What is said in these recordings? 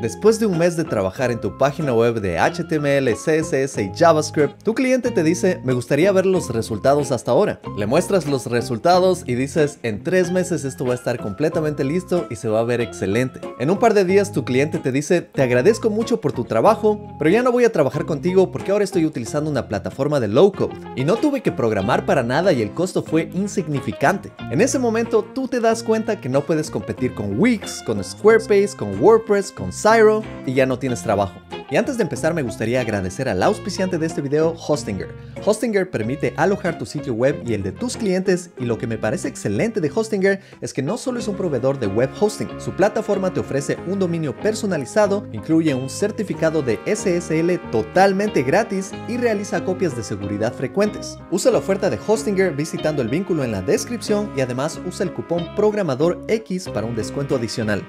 Después de un mes de trabajar en tu página web de HTML, CSS y JavaScript, tu cliente te dice, me gustaría ver los resultados hasta ahora. Le muestras los resultados y dices, en tres meses esto va a estar completamente listo y se va a ver excelente. En un par de días tu cliente te dice, te agradezco mucho por tu trabajo, pero ya no voy a trabajar contigo porque ahora estoy utilizando una plataforma de low code y no tuve que programar para nada y el costo fue insignificante. En ese momento tú te das cuenta que no puedes competir con Wix, con Squarespace, con WordPress, con Y ya no tienes trabajo. Y antes de empezar me gustaría agradecer al auspiciante de este video, Hostinger. Hostinger permite alojar tu sitio web y el de tus clientes y lo que me parece excelente de Hostinger es que no solo es un proveedor de web hosting, su plataforma te ofrece un dominio personalizado, incluye un certificado de SSL totalmente gratis y realiza copias de seguridad frecuentes. Usa la oferta de Hostinger visitando el vínculo en la descripción y además usa el cupón programador X para un descuento adicional.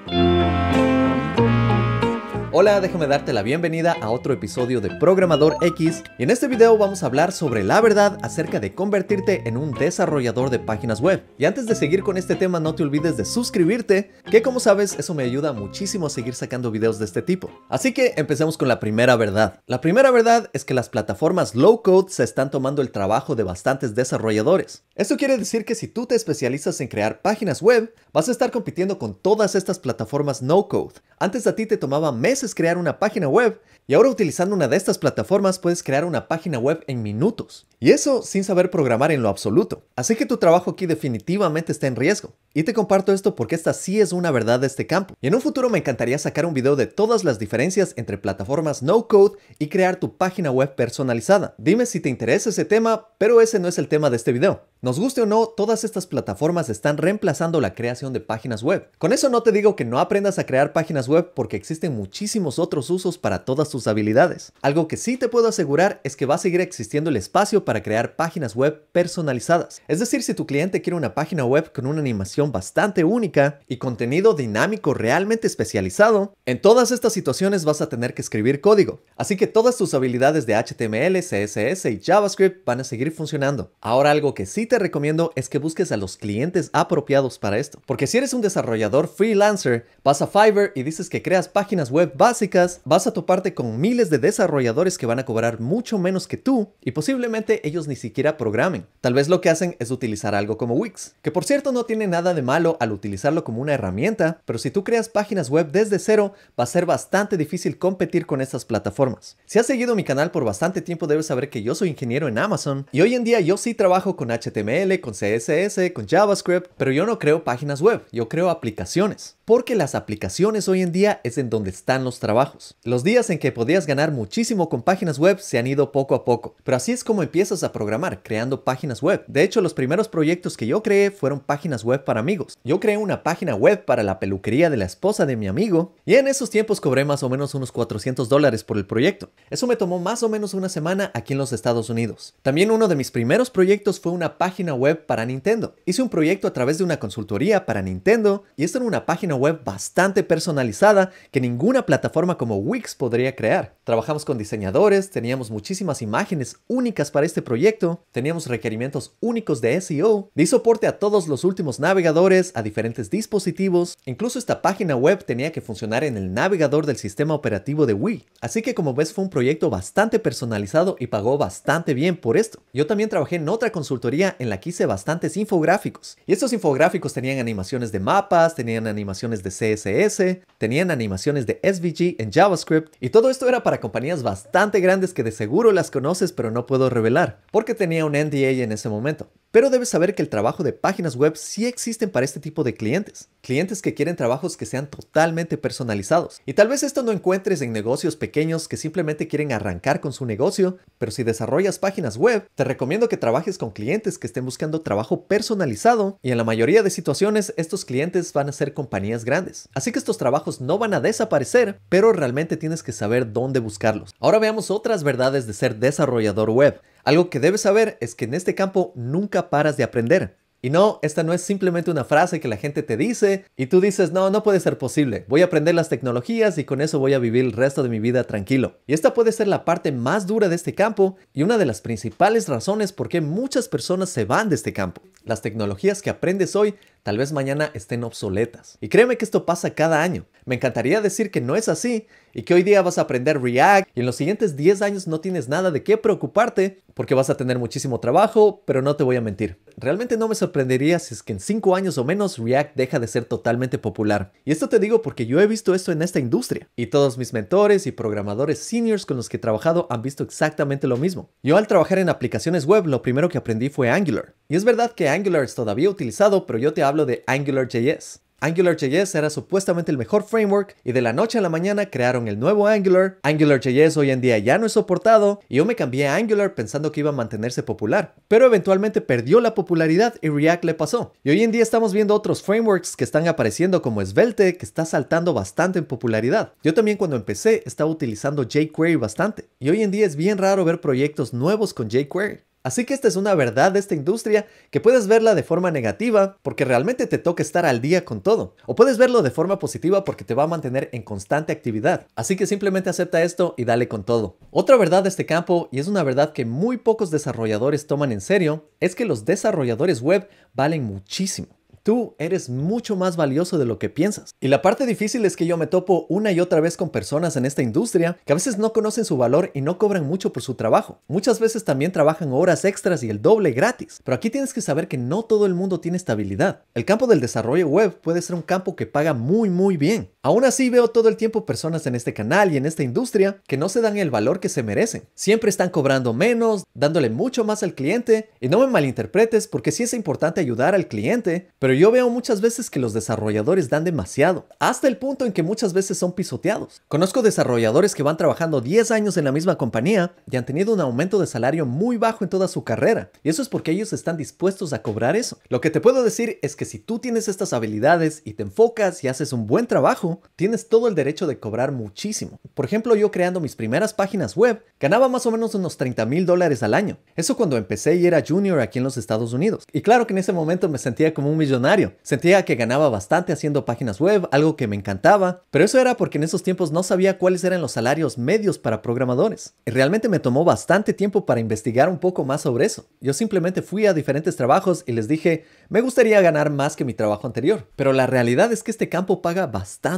Hola, déjame darte la bienvenida a otro episodio de Programador X y en este video vamos a hablar sobre la verdad acerca de convertirte en un desarrollador de páginas web. Y antes de seguir con este tema no te olvides de suscribirte, que como sabes eso me ayuda muchísimo a seguir sacando videos de este tipo. Así que empecemos con la primera verdad. La primera verdad es que las plataformas low code se están tomando el trabajo de bastantes desarrolladores. Esto quiere decir que si tú te especializas en crear páginas web, vas a estar compitiendo con todas estas plataformas no code. Antes a ti te tomaba meses crear una página web y ahora utilizando una de estas plataformas puedes crear una página web en minutos. Y eso sin saber programar en lo absoluto. Así que tu trabajo aquí definitivamente está en riesgo. Y te comparto esto porque esta sí es una verdad de este campo. Y en un futuro me encantaría sacar un video de todas las diferencias entre plataformas no code y crear tu página web personalizada. Dime si te interesa ese tema, pero ese no es el tema de este video. Nos guste o no, todas estas plataformas están reemplazando la creación de páginas web. Con eso no te digo que no aprendas a crear páginas web porque existen muchísimos otros usos para todas tus habilidades. Algo que sí te puedo asegurar es que va a seguir existiendo el espacio para crear páginas web personalizadas. Es decir, si tu cliente quiere una página web con una animación bastante única y contenido dinámico realmente especializado, en todas estas situaciones vas a tener que escribir código. Así que todas tus habilidades de HTML, CSS y JavaScript van a seguir funcionando. Ahora algo que sí te recomiendo es que busques a los clientes apropiados para esto. Porque si eres un desarrollador freelancer, vas a Fiverr y dices que creas páginas web básicas, vas a toparte con miles de desarrolladores que van a cobrar mucho menos que tú y posiblemente ellos ni siquiera programen. Tal vez lo que hacen es utilizar algo como Wix, que por cierto no tiene nada de malo al utilizarlo como una herramienta, pero si tú creas páginas web desde cero, va a ser bastante difícil competir con estas plataformas. Si has seguido mi canal por bastante tiempo, debes saber que yo soy ingeniero en Amazon y hoy en día yo sí trabajo con HTML HTML, con CSS, con JavaScript, pero yo no creo páginas web, yo creo aplicaciones. Porque las aplicaciones hoy en día es en donde están los trabajos. Los días en que podías ganar muchísimo con páginas web se han ido poco a poco, pero así es como empiezas a programar, creando páginas web. De hecho, los primeros proyectos que yo creé fueron páginas web para amigos. Yo creé una página web para la peluquería de la esposa de mi amigo y en esos tiempos cobré más o menos unos 400 dólares por el proyecto. Eso me tomó más o menos una semana aquí en los Estados Unidos. También uno de mis primeros proyectos fue una página web para Nintendo. Hice un proyecto a través de una consultoría para Nintendo y esta era una página web bastante personalizada que ninguna plataforma como Wix podría crear. Trabajamos con diseñadores, teníamos muchísimas imágenes únicas para este proyecto, teníamos requerimientos únicos de SEO, di soporte a todos los últimos navegadores, a diferentes dispositivos, incluso esta página web tenía que funcionar en el navegador del sistema operativo de Wii. Así que como ves fue un proyecto bastante personalizado y pagó bastante bien por esto. Yo también trabajé en otra consultoría en la que hice bastantes infográficos. Y estos infográficos tenían animaciones de mapas, tenían animaciones de CSS, tenían animaciones de SVG en JavaScript. Y todo esto era para compañías bastante grandes que de seguro las conoces pero no puedo revelar, porque tenía un NDA en ese momento. Pero debes saber que el trabajo de páginas web sí existen para este tipo de clientes. Clientes que quieren trabajos que sean totalmente personalizados. Y tal vez esto no encuentres en negocios pequeños que simplemente quieren arrancar con su negocio, pero si desarrollas páginas web, te recomiendo que trabajes con clientes que estén buscando trabajo personalizado y en la mayoría de situaciones estos clientes van a ser compañías grandes. Así que estos trabajos no van a desaparecer, pero realmente tienes que saber dónde buscarlos. Ahora veamos otras verdades de ser desarrollador web. Algo que debes saber es que en este campo nunca paras de aprender. Y no, esta no es simplemente una frase que la gente te dice y tú dices, no, no puede ser posible. Voy a aprender las tecnologías y con eso voy a vivir el resto de mi vida tranquilo. Y esta puede ser la parte más dura de este campo y una de las principales razones por qué muchas personas se van de este campo. Las tecnologías que aprendes hoy tal vez mañana estén obsoletas. Y créeme que esto pasa cada año. Me encantaría decir que no es así y que hoy día vas a aprender React y en los siguientes 10 años no tienes nada de qué preocuparte porque vas a tener muchísimo trabajo, pero no te voy a mentir. Realmente no me sorprendería si es que en 5 años o menos React deja de ser totalmente popular. Y esto te digo porque yo he visto esto en esta industria y todos mis mentores y programadores seniors con los que he trabajado han visto exactamente lo mismo. Yo al trabajar en aplicaciones web lo primero que aprendí fue Angular. Y es verdad que Angular es todavía utilizado, pero yo te hablo de AngularJS. AngularJS era supuestamente el mejor framework y de la noche a la mañana crearon el nuevo Angular. AngularJS hoy en día ya no es soportado y yo me cambié a Angular pensando que iba a mantenerse popular, pero eventualmente perdió la popularidad y React le pasó. Y hoy en día estamos viendo otros frameworks que están apareciendo como Svelte que está saltando bastante en popularidad. Yo también cuando empecé estaba utilizando jQuery bastante y hoy en día es bien raro ver proyectos nuevos con jQuery. Así que esta es una verdad de esta industria que puedes verla de forma negativa porque realmente te toca estar al día con todo. O puedes verlo de forma positiva porque te va a mantener en constante actividad. Así que simplemente acepta esto y dale con todo. Otra verdad de este campo, y es una verdad que muy pocos desarrolladores toman en serio, es que los desarrolladores web valen muchísimo. Tú eres mucho más valioso de lo que piensas. Y la parte difícil es que yo me topo una y otra vez con personas en esta industria que a veces no conocen su valor y no cobran mucho por su trabajo. Muchas veces también trabajan horas extras y el doble gratis. Pero aquí tienes que saber que no todo el mundo tiene estabilidad. El campo del desarrollo web puede ser un campo que paga muy muy bien. Aún así veo todo el tiempo personas en este canal y en esta industria que no se dan el valor que se merecen. Siempre están cobrando menos, dándole mucho más al cliente y no me malinterpretes porque sí es importante ayudar al cliente, pero yo veo muchas veces que los desarrolladores dan demasiado, hasta el punto en que muchas veces son pisoteados. Conozco desarrolladores que van trabajando 10 años en la misma compañía y han tenido un aumento de salario muy bajo en toda su carrera, y eso es porque ellos están dispuestos a cobrar eso. Lo que te puedo decir es que si tú tienes estas habilidades y te enfocas y haces un buen trabajo, tienes todo el derecho de cobrar muchísimo. Por ejemplo, yo creando mis primeras páginas web, ganaba más o menos unos 30 mil dólares al año. Eso cuando empecé y era junior aquí en los Estados Unidos. Y claro que en ese momento me sentía como un millonario Sentía que ganaba bastante haciendo páginas web, algo que me encantaba, pero eso era porque en esos tiempos no sabía cuáles eran los salarios medios para programadores. Y realmente me tomó bastante tiempo para investigar un poco más sobre eso. Yo simplemente fui a diferentes trabajos y les dije, me gustaría ganar más que mi trabajo anterior, pero la realidad es que este campo paga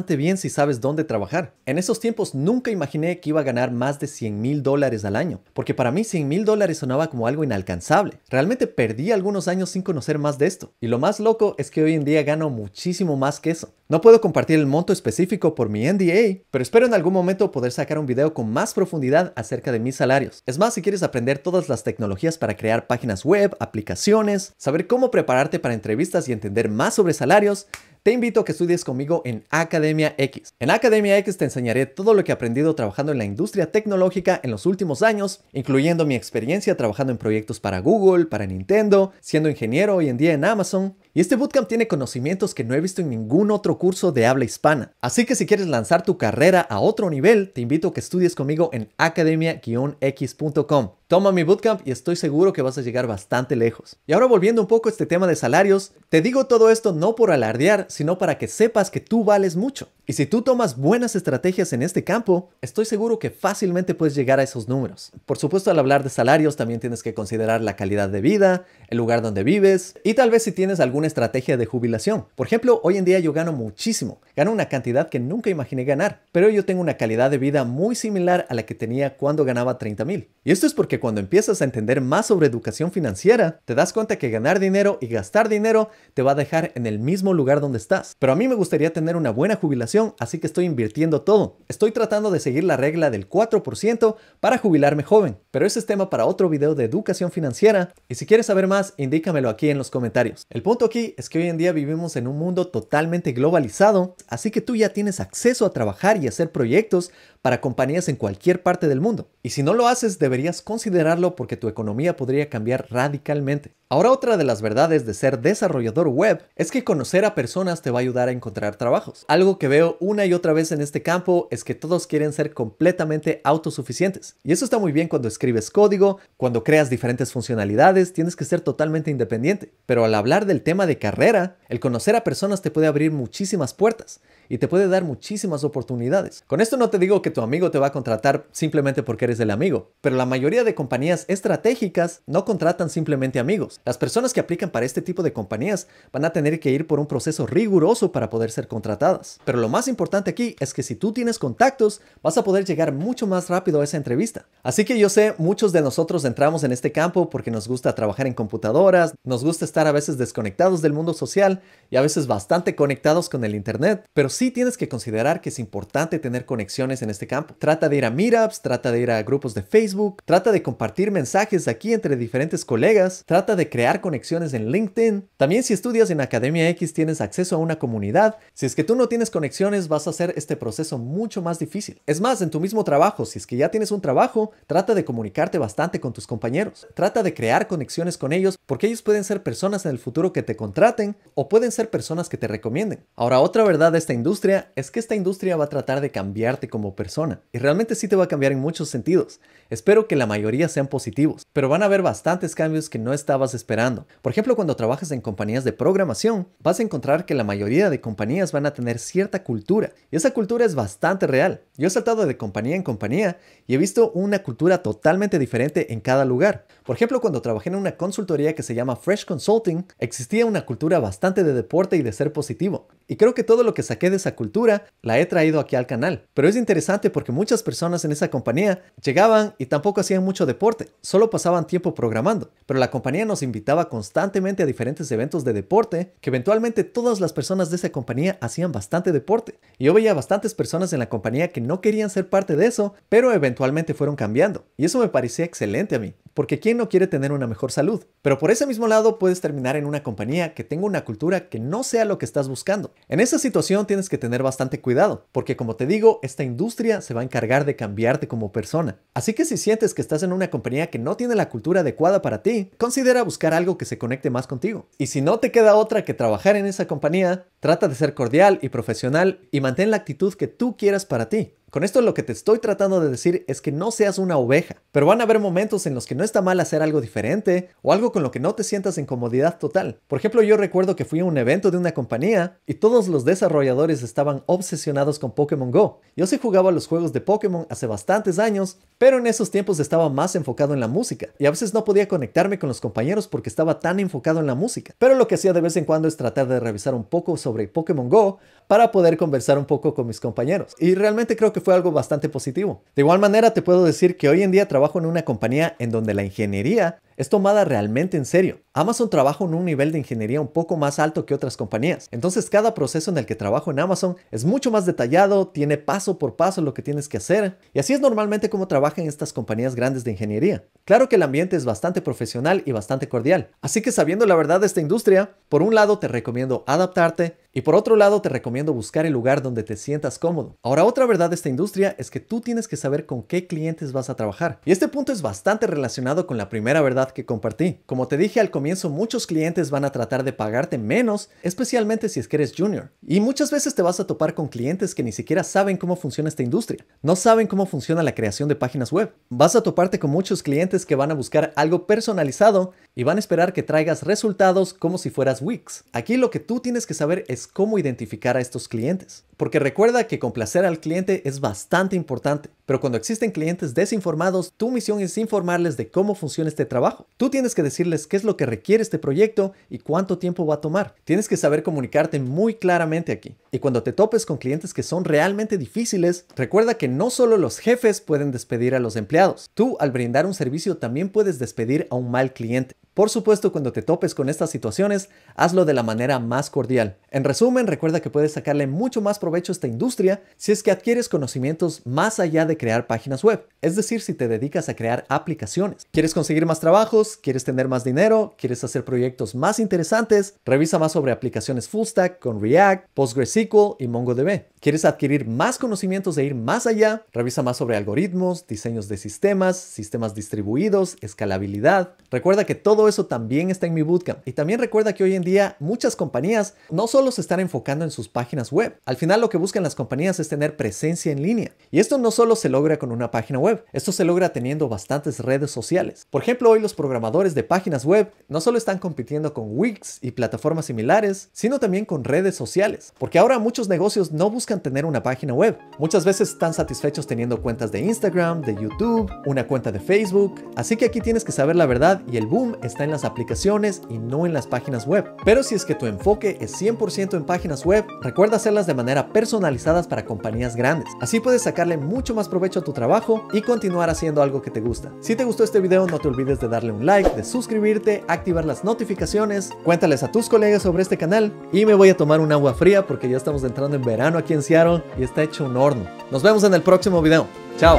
bien si sabes dónde trabajar. En esos tiempos nunca imaginé que iba a ganar más de 100 mil dólares al año, porque para mí 100 mil dólares sonaba como algo inalcanzable. Realmente perdí algunos años sin conocer más de esto. Y lo más loco es que hoy en día gano muchísimo más que eso. No puedo compartir el monto específico por mi NDA, pero espero en algún momento poder sacar un video con más profundidad acerca de mis salarios. Es más, si quieres aprender todas las tecnologías para crear páginas web, aplicaciones, saber cómo prepararte para entrevistas y entender más sobre salarios, te invito a que estudies conmigo en Academia X. En Academia X te enseñaré todo lo que he aprendido trabajando en la industria tecnológica en los últimos años, incluyendo mi experiencia trabajando en proyectos para Google, para Nintendo, siendo ingeniero hoy en día en Amazon. Y este bootcamp tiene conocimientos que no he visto en ningún otro curso de habla hispana. Así que si quieres lanzar tu carrera a otro nivel, te invito a que estudies conmigo en academia-x.com. Toma mi bootcamp y estoy seguro que vas a llegar bastante lejos. Y ahora volviendo un poco a este tema de salarios, te digo todo esto no por alardear, sino para que sepas que tú vales mucho. Y si tú tomas buenas estrategias en este campo, estoy seguro que fácilmente puedes llegar a esos números. Por supuesto, al hablar de salarios también tienes que considerar la calidad de vida, el lugar donde vives y tal vez si tienes alguna estrategia de jubilación. Por ejemplo, hoy en día yo gano muchísimo, gano una cantidad que nunca imaginé ganar, pero yo tengo una calidad de vida muy similar a la que tenía cuando ganaba 30 mil. Y esto es porque cuando empiezas a entender más sobre educación financiera, te das cuenta que ganar dinero y gastar dinero te va a dejar en el mismo lugar donde estás. Pero a mí me gustaría tener una buena jubilación, así que estoy invirtiendo todo. Estoy tratando de seguir la regla del 4% para jubilarme joven, pero ese es tema para otro video de educación financiera y si quieres saber más, indícamelo aquí en los comentarios. El punto aquí es que hoy en día vivimos en un mundo totalmente globalizado, así que tú ya tienes acceso a trabajar y hacer proyectos para compañías en cualquier parte del mundo. Y si no lo haces, deberías considerarlo porque tu economía podría cambiar radicalmente. Ahora otra de las verdades de ser desarrollador web es que conocer a personas te va a ayudar a encontrar trabajos. Algo que veo una y otra vez en este campo es que todos quieren ser completamente autosuficientes. Y eso está muy bien cuando escribes código, cuando creas diferentes funcionalidades, tienes que ser totalmente independiente. Pero al hablar del tema de carrera, el conocer a personas te puede abrir muchísimas puertas y te puede dar muchísimas oportunidades. Con esto no te digo que que tu amigo te va a contratar simplemente porque eres el amigo, pero la mayoría de compañías estratégicas no contratan simplemente amigos. Las personas que aplican para este tipo de compañías van a tener que ir por un proceso riguroso para poder ser contratadas. Pero lo más importante aquí es que si tú tienes contactos, vas a poder llegar mucho más rápido a esa entrevista. Así que yo sé, muchos de nosotros entramos en este campo porque nos gusta trabajar en computadoras, nos gusta estar a veces desconectados del mundo social y a veces bastante conectados con el Internet, pero sí tienes que considerar que es importante tener conexiones en este campo. Trata de ir a meetups, trata de ir a grupos de Facebook, trata de compartir mensajes aquí entre diferentes colegas, trata de crear conexiones en LinkedIn. También si estudias en Academia X tienes acceso a una comunidad. Si es que tú no tienes conexiones vas a hacer este proceso mucho más difícil. Es más, en tu mismo trabajo, si es que ya tienes un trabajo, trata de comunicarte bastante con tus compañeros. Trata de crear conexiones con ellos porque ellos pueden ser personas en el futuro que te contraten o pueden ser personas que te recomienden. Ahora, otra verdad de esta industria es que esta industria va a tratar de cambiarte como persona y realmente sí te va a cambiar en muchos sentidos. Espero que la mayoría sean positivos, pero van a haber bastantes cambios que no estabas esperando. Por ejemplo, cuando trabajas en compañías de programación, vas a encontrar que la mayoría de compañías van a tener cierta cultura y esa cultura es bastante real. Yo he saltado de compañía en compañía y he visto una cultura totalmente diferente en cada lugar. Por ejemplo, cuando trabajé en una consultoría que se llama Fresh Consulting, existía una cultura bastante de deporte y de ser positivo. Y creo que todo lo que saqué de esa cultura la he traído aquí al canal. Pero es interesante porque muchas personas en esa compañía llegaban y tampoco hacían mucho deporte, solo pasaban tiempo programando. Pero la compañía nos invitaba constantemente a diferentes eventos de deporte que eventualmente todas las personas de esa compañía hacían bastante deporte. Y yo veía bastantes personas en la compañía que no querían ser parte de eso, pero eventualmente fueron cambiando. Y eso me parecía excelente a mí, porque ¿quién no quiere tener una mejor salud? Pero por ese mismo lado puedes terminar en una compañía que tenga una cultura que no sea lo que estás buscando. En esa situación tienes que tener bastante cuidado, porque como te digo, esta industria se va a encargar de cambiarte como persona. Así que si sientes que estás en una compañía que no tiene la cultura adecuada para ti, considera buscar algo que se conecte más contigo. Y si no te queda otra que trabajar en esa compañía, trata de ser cordial y profesional y mantén la actitud que tú quieras para ti. Con esto lo que te estoy tratando de decir es que no seas una oveja, pero van a haber momentos en los que no está mal hacer algo diferente o algo con lo que no te sientas en comodidad total. Por ejemplo, yo recuerdo que fui a un evento de una compañía y todos los desarrolladores estaban obsesionados con Pokémon Go. Yo sí jugaba los juegos de Pokémon hace bastantes años, pero en esos tiempos estaba más enfocado en la música y a veces no podía conectarme con los compañeros porque estaba tan enfocado en la música. Pero lo que hacía de vez en cuando es tratar de revisar un poco sobre Pokémon Go para poder conversar un poco con mis compañeros. Y realmente creo que fue algo bastante positivo. De igual manera te puedo decir que hoy en día trabajo en una compañía en donde la ingeniería es tomada realmente en serio. Amazon trabaja en un nivel de ingeniería un poco más alto que otras compañías. Entonces cada proceso en el que trabajo en Amazon es mucho más detallado, tiene paso por paso lo que tienes que hacer. Y así es normalmente como trabajan estas compañías grandes de ingeniería. Claro que el ambiente es bastante profesional y bastante cordial. Así que sabiendo la verdad de esta industria, por un lado te recomiendo adaptarte y por otro lado te recomiendo buscar el lugar donde te sientas cómodo. Ahora otra verdad de esta industria es que tú tienes que saber con qué clientes vas a trabajar. Y este punto es bastante relacionado con la primera verdad que compartí. Como te dije al comienzo, muchos clientes van a tratar de pagarte menos, especialmente si es que eres junior. Y muchas veces te vas a topar con clientes que ni siquiera saben cómo funciona esta industria. No saben cómo funciona la creación de páginas web. Vas a toparte con muchos clientes que van a buscar algo personalizado y van a esperar que traigas resultados como si fueras Wix. Aquí lo que tú tienes que saber es cómo identificar a estos clientes. Porque recuerda que complacer al cliente es bastante importante, pero cuando existen clientes desinformados, tu misión es informarles de cómo funciona este trabajo. Tú tienes que decirles qué es lo que requiere este proyecto y cuánto tiempo va a tomar. Tienes que saber comunicarte muy claramente aquí. Y cuando te topes con clientes que son realmente difíciles, recuerda que no solo los jefes pueden despedir a los empleados. Tú, al brindar un servicio, también puedes despedir a un mal cliente. Por supuesto, cuando te topes con estas situaciones, hazlo de la manera más cordial. En resumen, recuerda que puedes sacarle mucho más provecho a esta industria si es que adquieres conocimientos más allá de crear páginas web, es decir, si te dedicas a crear aplicaciones. ¿Quieres conseguir más trabajos? ¿Quieres tener más dinero? ¿Quieres hacer proyectos más interesantes? Revisa más sobre aplicaciones full stack con React, PostgreSQL y MongoDB. ¿Quieres adquirir más conocimientos e ir más allá? Revisa más sobre algoritmos, diseños de sistemas, sistemas distribuidos, escalabilidad. Recuerda que todo eso también está en mi bootcamp. Y también recuerda que hoy en día muchas compañías no solo se están enfocando en sus páginas web. Al final lo que buscan las compañías es tener presencia en línea. Y esto no solo se logra con una página web, esto se logra teniendo bastantes redes sociales. Por ejemplo, hoy los programadores de páginas web no solo están compitiendo con Wix y plataformas similares, sino también con redes sociales. Porque ahora muchos negocios no buscan tener una página web. Muchas veces están satisfechos teniendo cuentas de Instagram, de YouTube, una cuenta de Facebook. Así que aquí tienes que saber la verdad y el boom está en las aplicaciones y no en las páginas web. Pero si es que tu enfoque es 100% en páginas web, recuerda hacerlas de manera personalizadas para compañías grandes. Así puedes sacarle mucho más provecho a tu trabajo y continuar haciendo algo que te gusta. Si te gustó este video, no te olvides de darle un like, de suscribirte, activar las notificaciones, cuéntales a tus colegas sobre este canal y me voy a tomar un agua fría porque ya estamos entrando en verano aquí en Seattle y está hecho un horno. Nos vemos en el próximo video. Chao.